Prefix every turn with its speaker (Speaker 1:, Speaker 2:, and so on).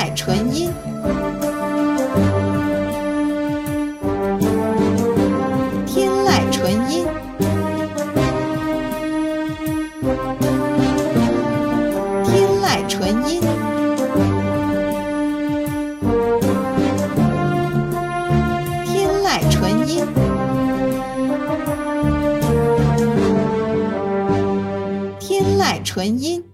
Speaker 1: 籁纯音，天籁纯音，天籁纯音，天籁纯音，天籁纯音。